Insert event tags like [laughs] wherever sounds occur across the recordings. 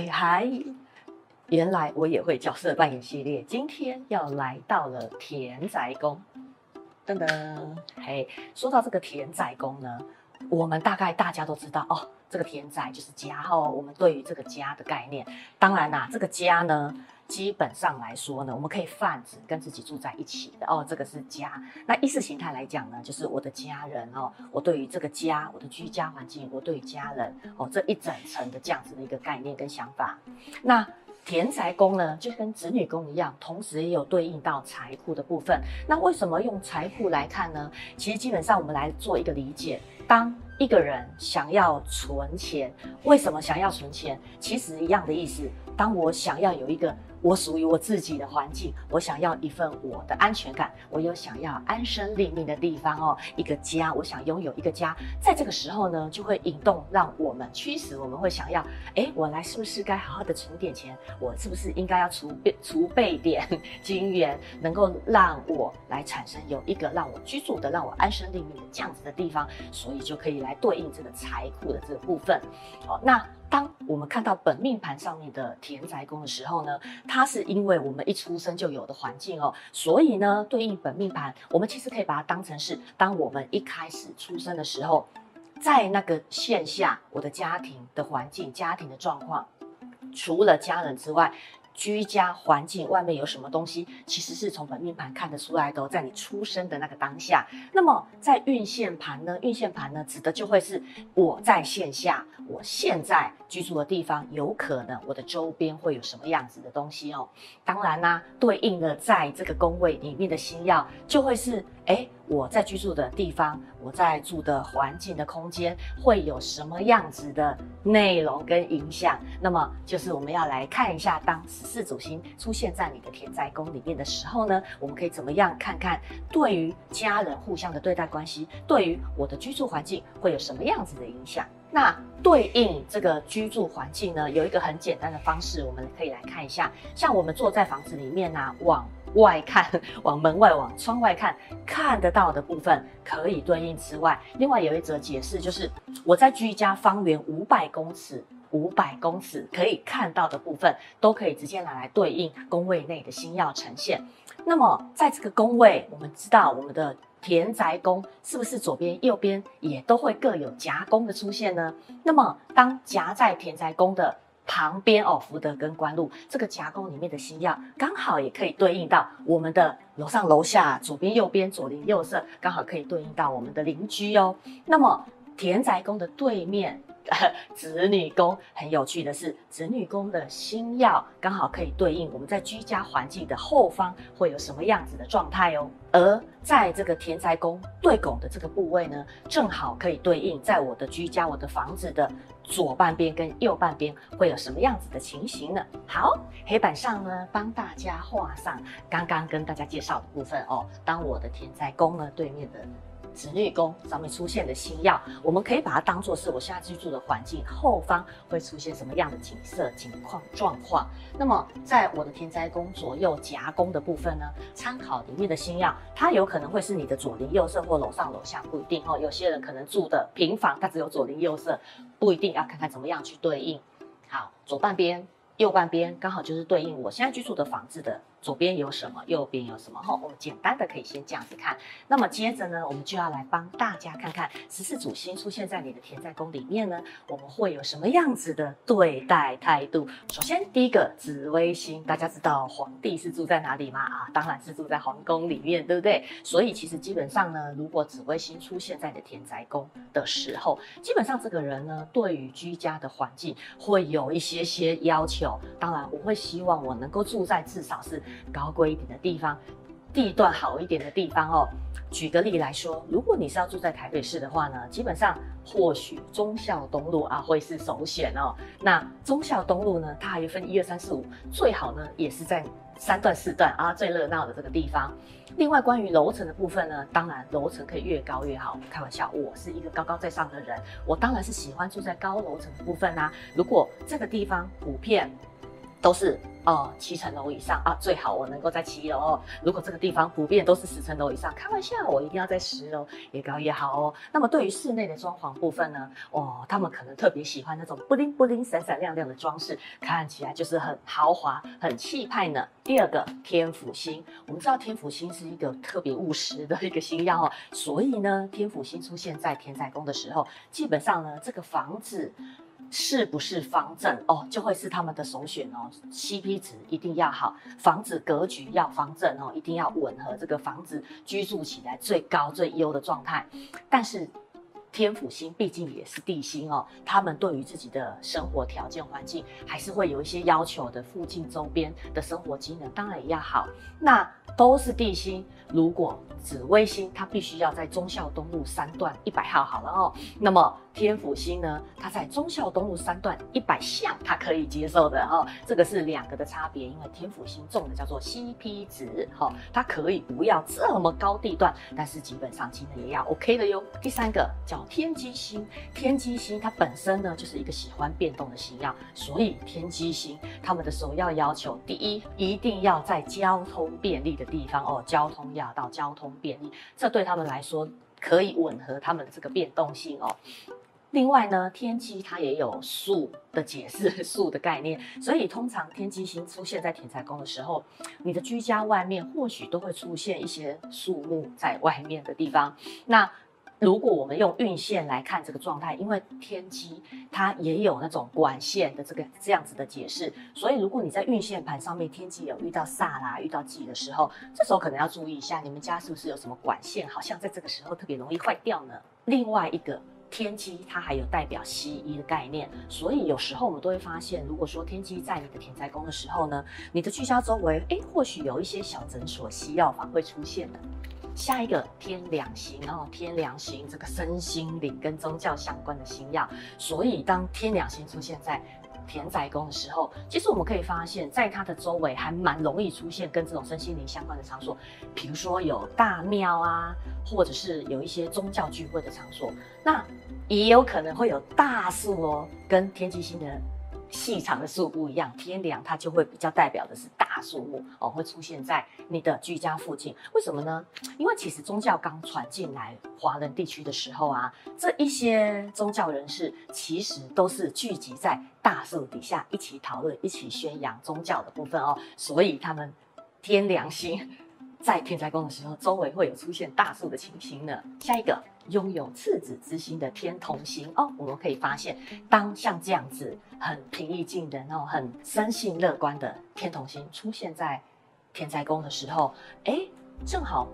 嗨嗨，原来我也会角色扮演系列，今天要来到了田宅宫，噔噔，嘿，说到这个田宅宫呢，我们大概大家都知道哦，这个田宅就是家哦，我们对于这个家的概念，当然啦，这个家呢。基本上来说呢，我们可以泛指跟自己住在一起的哦，这个是家。那意识形态来讲呢，就是我的家人哦，我对于这个家，我的居家环境，我对于家人哦，这一整层的这样子的一个概念跟想法。那田宅宫呢，就跟子女宫一样，同时也有对应到财库的部分。那为什么用财库来看呢？其实基本上我们来做一个理解，当一个人想要存钱，为什么想要存钱？其实一样的意思。当我想要有一个我属于我自己的环境，我想要一份我的安全感，我有想要安身立命的地方哦，一个家，我想拥有一个家，在这个时候呢，就会引动让我们驱使我们会想要，诶，我来是不是该好好的存点钱？我是不是应该要储备储备点 [laughs] 金元，能够让我来产生有一个让我居住的、让我安身立命的这样子的地方，所以就可以来对应这个财库的这个部分。好，那。当我们看到本命盘上面的田宅宫的时候呢，它是因为我们一出生就有的环境哦，所以呢，对应本命盘，我们其实可以把它当成是，当我们一开始出生的时候，在那个线下，我的家庭的环境、家庭的状况，除了家人之外。居家环境外面有什么东西，其实是从本命盘看得出来的哦，在你出生的那个当下。那么在运线盘呢？运线盘呢，指的就会是我在线下，我现在居住的地方，有可能我的周边会有什么样子的东西哦。当然啦，对应的在这个宫位里面的星曜，就会是诶我在居住的地方，我在住的环境的空间会有什么样子的内容跟影响？那么就是我们要来看一下，当十四主星出现在你的田宅宫里面的时候呢，我们可以怎么样看看对于家人互相的对待关系，对于我的居住环境会有什么样子的影响？那对应这个居住环境呢，有一个很简单的方式，我们可以来看一下，像我们坐在房子里面呢、啊，往外看，往门外，往窗外看，看得到的部分可以对应之外，另外有一则解释就是我在居家方圆五百公尺，五百公尺可以看到的部分，都可以直接拿来对应宫位内的星曜呈现。那么在这个宫位，我们知道我们的田宅宫是不是左边、右边也都会各有夹宫的出现呢？那么当夹在田宅宫的。旁边哦，福德跟官禄这个夹宫里面的星耀，刚好也可以对应到我们的楼上楼下、左边右边、左邻右舍，刚好可以对应到我们的邻居哦。那么田宅宫的对面。[laughs] 子女宫很有趣的是，子女宫的星曜刚好可以对应我们在居家环境的后方会有什么样子的状态哦。而在这个田宅宫对拱的这个部位呢，正好可以对应在我的居家、我的房子的左半边跟右半边会有什么样子的情形呢？好，黑板上呢帮大家画上刚刚跟大家介绍的部分哦。当我的田宅宫呢对面的。子女宫上面出现的星曜，我们可以把它当做是我现在居住的环境后方会出现什么样的景色、景况、状况。那么，在我的天灾宫左右夹宫的部分呢，参考里面的星曜，它有可能会是你的左邻右舍或楼上楼下，不一定哦。有些人可能住的平房，它只有左邻右舍，不一定要看看怎么样去对应。好，左半边。右半边刚好就是对应我现在居住的房子的左边有什么，右边有什么。好，我们简单的可以先这样子看。那么接着呢，我们就要来帮大家看看十四主星出现在你的田宅宫里面呢，我们会有什么样子的对待态度。首先，第一个紫微星，大家知道皇帝是住在哪里吗？啊，当然是住在皇宫里面，对不对？所以其实基本上呢，如果紫微星出现在你的田宅宫的时候，基本上这个人呢，对于居家的环境会有一些些要求。当然，我会希望我能够住在至少是高贵一点的地方，地段好一点的地方哦。举个例来说，如果你是要住在台北市的话呢，基本上或许忠孝东路啊会是首选哦。那忠孝东路呢，它还有分一二三四五，最好呢也是在三段四段啊最热闹的这个地方。另外，关于楼层的部分呢，当然楼层可以越高越好。开玩笑，我是一个高高在上的人，我当然是喜欢住在高楼层的部分啦、啊。如果这个地方普遍都是哦，七层楼以上啊，最好我能够在七楼哦。如果这个地方普遍都是十层楼以上，开玩笑，我一定要在十楼越高越好哦。那么对于室内的装潢部分呢，哦，他们可能特别喜欢那种布灵布灵、闪闪亮亮的装饰，看起来就是很豪华、很气派呢。第二个天府星，我们知道天府星是一个特别务实的一个星曜哦，所以呢，天府星出现在田宅宫的时候，基本上呢，这个房子。是不是方正哦，就会是他们的首选哦。CP 值一定要好，房子格局要方正哦，一定要吻合这个房子居住起来最高最优的状态。但是天府星毕竟也是地星哦，他们对于自己的生活条件环境还是会有一些要求的。附近周边的生活机能当然也要好。那都是地星，如果紫微星它必须要在忠孝东路三段一百号好了哦，那么。天府星呢，它在忠孝东路三段一百巷，它可以接受的哈、哦，这个是两个的差别。因为天府星重的叫做 CP 值，哈、哦，它可以不要这么高地段，但是基本上机能也要 OK 的哟。第三个叫天机星，天机星它本身呢就是一个喜欢变动的星曜，所以天机星他们的首要要求，第一一定要在交通便利的地方哦，交通要到交通便利，这对他们来说可以吻合他们这个变动性哦。另外呢，天机它也有树的解释，[laughs] 树的概念，所以通常天机星出现在田财宫的时候，你的居家外面或许都会出现一些树木在外面的地方。那如果我们用运线来看这个状态，因为天机它也有那种管线的这个这样子的解释，所以如果你在运线盘上面天机有遇到煞啦、遇到忌的时候，这时候可能要注意一下，你们家是不是有什么管线，好像在这个时候特别容易坏掉呢？另外一个。天机它还有代表西医的概念，所以有时候我们都会发现，如果说天机在你的田宅宫的时候呢，你的聚焦周围，哎，或许有一些小诊所、西药房会出现的。下一个天两星哦，天两星这个身心灵跟宗教相关的星曜，所以当天两星出现在田宅宫的时候，其实我们可以发现，在它的周围还蛮容易出现跟这种身心灵相关的场所，比如说有大庙啊，或者是有一些宗教聚会的场所，那也有可能会有大树哦，跟天机星的。细长的树不一样，天梁它就会比较代表的是大树木哦，会出现在你的居家附近。为什么呢？因为其实宗教刚传进来华人地区的时候啊，这一些宗教人士其实都是聚集在大树底下一起讨论、一起宣扬宗教的部分哦，所以他们天良心在天灾宫的时候，周围会有出现大树的情形呢。下一个。拥有赤子之心的天同星哦，我们可以发现，当像这样子很平易近人、哦很生性乐观的天同星出现在天灾宫的时候，哎，正好。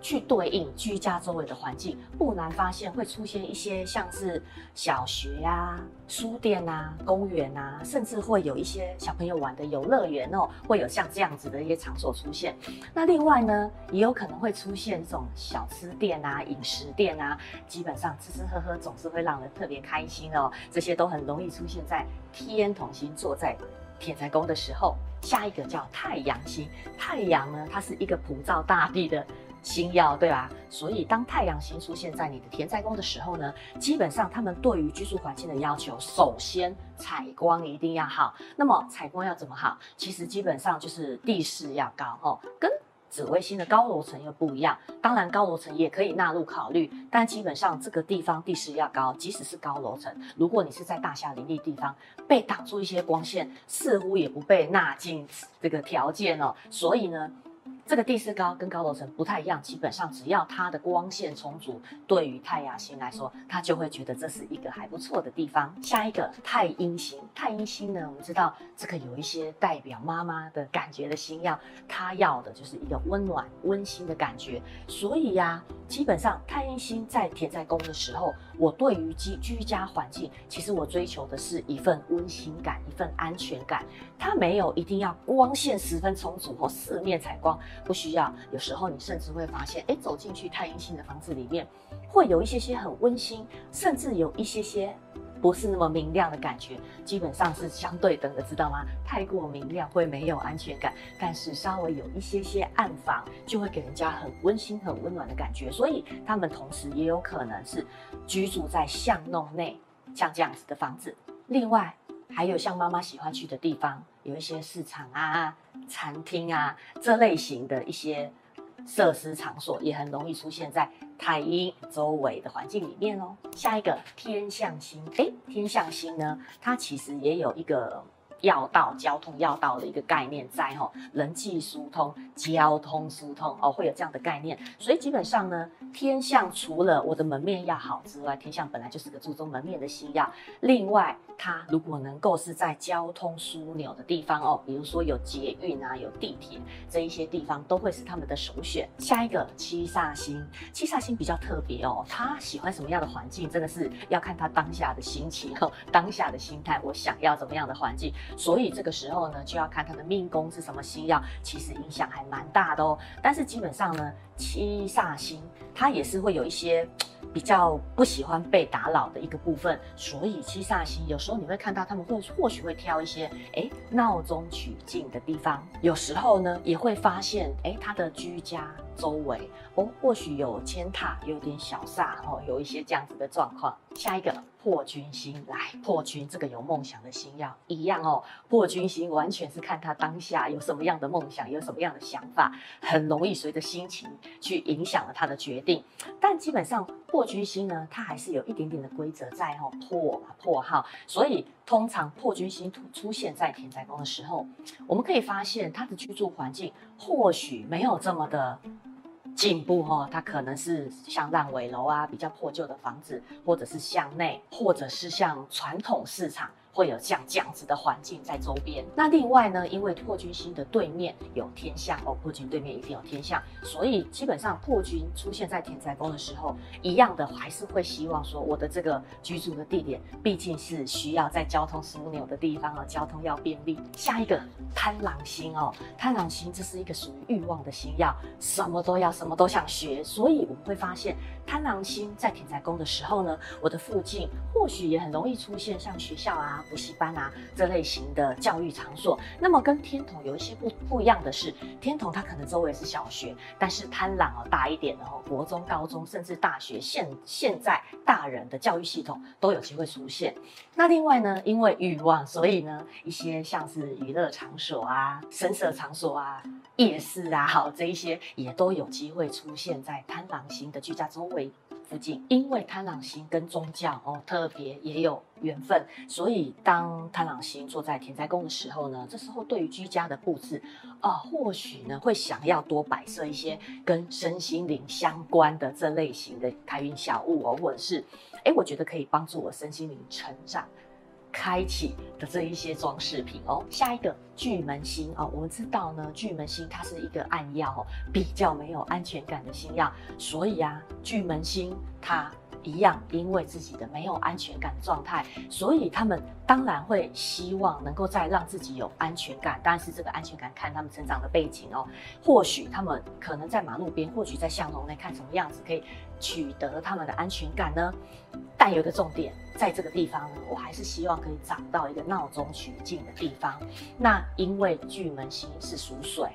去对应居家周围的环境，不难发现会出现一些像是小学啊、书店啊、公园啊，甚至会有一些小朋友玩的游乐园哦，会有像这样子的一些场所出现。那另外呢，也有可能会出现这种小吃店啊、饮食店啊，基本上吃吃喝喝总是会让人特别开心哦。这些都很容易出现在天同星坐在田宅宫的时候。下一个叫太阳星，太阳呢，它是一个普照大地的。星曜对吧？所以当太阳星出现在你的田宅宫的时候呢，基本上他们对于居住环境的要求，首先采光一定要好。那么采光要怎么好？其实基本上就是地势要高哦，跟紫微星的高楼层又不一样。当然高楼层也可以纳入考虑，但基本上这个地方地势要高，即使是高楼层，如果你是在大厦林立地方，被挡住一些光线，似乎也不被纳进这个条件哦。所以呢。这个地势高跟高楼层不太一样，基本上只要它的光线充足，对于太阳星来说，它就会觉得这是一个还不错的地方。下一个太阴星，太阴星呢，我们知道这个有一些代表妈妈的感觉的星曜，它要的就是一个温暖温馨的感觉。所以呀、基本上太阴星在田在宫的时候，我对于居居家环境，其实我追求的是一份温馨感，一份安全感。它没有一定要光线十分充足或四面采光。不需要，有时候你甚至会发现，哎，走进去太阴星的房子里面，会有一些些很温馨，甚至有一些些不是那么明亮的感觉，基本上是相对等的，知道吗？太过明亮会没有安全感，但是稍微有一些些暗房，就会给人家很温馨、很温暖的感觉。所以他们同时也有可能是居住在巷弄内，像这样子的房子。另外，还有像妈妈喜欢去的地方，有一些市场啊、餐厅啊这类型的一些设施场所，也很容易出现在太阴周围的环境里面哦。下一个天象星，诶，天象星呢，它其实也有一个。要道，交通要道的一个概念在吼，人际疏通、交通疏通哦，会有这样的概念。所以基本上呢，天相除了我的门面要好之外，天相本来就是个注重门面的星曜。另外，它如果能够是在交通枢纽的地方哦，比如说有捷运啊、有地铁这一些地方，都会是他们的首选。下一个七煞星，七煞星比较特别哦，他喜欢什么样的环境，真的是要看他当下的心情哦、[laughs] 当下的心态，我想要怎么样的环境。所以这个时候呢，就要看他的命宫是什么星曜，其实影响还蛮大的哦。但是基本上呢，七煞星它也是会有一些比较不喜欢被打扰的一个部分。所以七煞星有时候你会看到他们会或许会挑一些诶闹中取静的地方，有时候呢也会发现诶他的居家周围哦或许有迁塔，有点小煞哦，有一些这样子的状况。下一个。破军星来，破军这个有梦想的星要一样哦。破军星完全是看他当下有什么样的梦想，有什么样的想法，很容易随着心情去影响了他的决定。但基本上破军星呢，它还是有一点点的规则在哦，破嘛破耗。所以通常破军星出出现在田宅宫的时候，我们可以发现他的居住环境或许没有这么的。进步哈，它可能是像烂尾楼啊，比较破旧的房子，或者是向内，或者是像传统市场。会有像这样子的环境在周边。那另外呢，因为破军星的对面有天象哦，破军对面一定有天象，所以基本上破军出现在田宅宫的时候，一样的还是会希望说，我的这个居住的地点毕竟是需要在交通枢纽的地方啊，交通要便利。下一个贪狼星哦，贪狼星这是一个属于欲望的星曜，什么都要，什么都想学，所以我们会发现贪狼星在田宅宫的时候呢，我的附近或许也很容易出现像学校啊。补习班啊，这类型的教育场所，那么跟天童有一些不不一样的是，天童它可能周围是小学，但是贪狼哦大一点的哦，国中、高中甚至大学，现现在大人的教育系统都有机会出现。那另外呢，因为欲望，所以呢，一些像是娱乐场所啊、声色场所啊、夜市啊，好这一些也都有机会出现在贪狼星的居家周围。附近，因为贪狼星跟宗教哦特别也有缘分，所以当贪狼星坐在田宅宫的时候呢，这时候对于居家的布置啊、或许呢会想要多摆设一些跟身心灵相关的这类型的开运小物哦，或者是哎，我觉得可以帮助我身心灵成长。开启的这一些装饰品哦，下一个巨门星哦，我们知道呢，巨门星它是一个暗曜，比较没有安全感的星曜，所以啊，巨门星它一样，因为自己的没有安全感的状态，所以他们当然会希望能够再让自己有安全感，但是这个安全感看他们成长的背景哦，或许他们可能在马路边，或许在巷弄内看什么样子可以取得他们的安全感呢？但有一个重点，在这个地方呢，我还是希望可以找到一个闹中取静的地方。那因为巨门星是属水，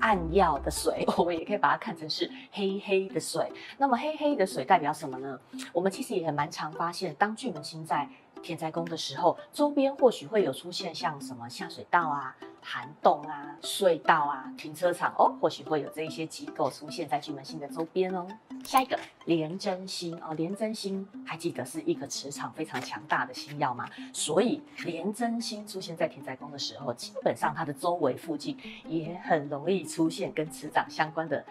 暗曜的水，[laughs] 我们也可以把它看成是黑黑的水。那么黑黑的水代表什么呢？我们其实也蛮常发现，当巨门星在天灾宫的时候，周边或许会有出现像什么下水道啊。涵洞啊、隧道啊、停车场哦，或许会有这一些机构出现在巨门星的周边哦。下一个廉贞星哦，廉贞星还记得是一个磁场非常强大的星耀吗？所以廉贞星出现在田宅宫的时候，基本上它的周围附近也很容易出现跟磁场相关的，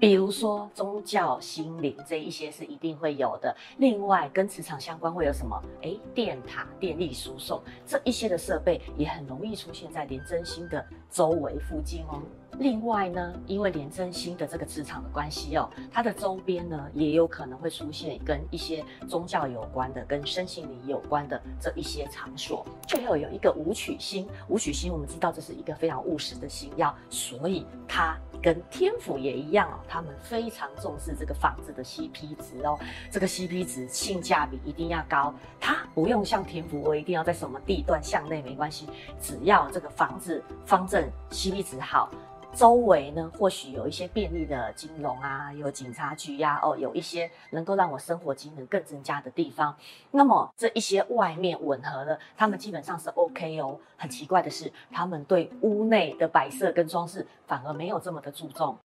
比如说宗教、心灵这一些是一定会有的。另外跟磁场相关会有什么？诶，电塔、电力输送这一些的设备也很容易出现在廉贞星。星的周围附近哦。另外呢，因为廉贞星的这个磁场的关系哦，它的周边呢也有可能会出现跟一些宗教有关的、跟身心灵有关的这一些场所。最后有一个武曲星，武曲星我们知道这是一个非常务实的星曜，所以它跟天府也一样哦，他们非常重视这个房子的 CP 值哦，这个 CP 值性价比一定要高，它不用像天府，我一定要在什么地段向内没关系，只要这个房子方正 CP 值好。周围呢，或许有一些便利的金融啊，有警察局呀、啊，哦，有一些能够让我生活机能更增加的地方。那么这一些外面吻合了，他们基本上是 OK 哦。很奇怪的是，他们对屋内的摆设跟装饰反而没有这么的注重。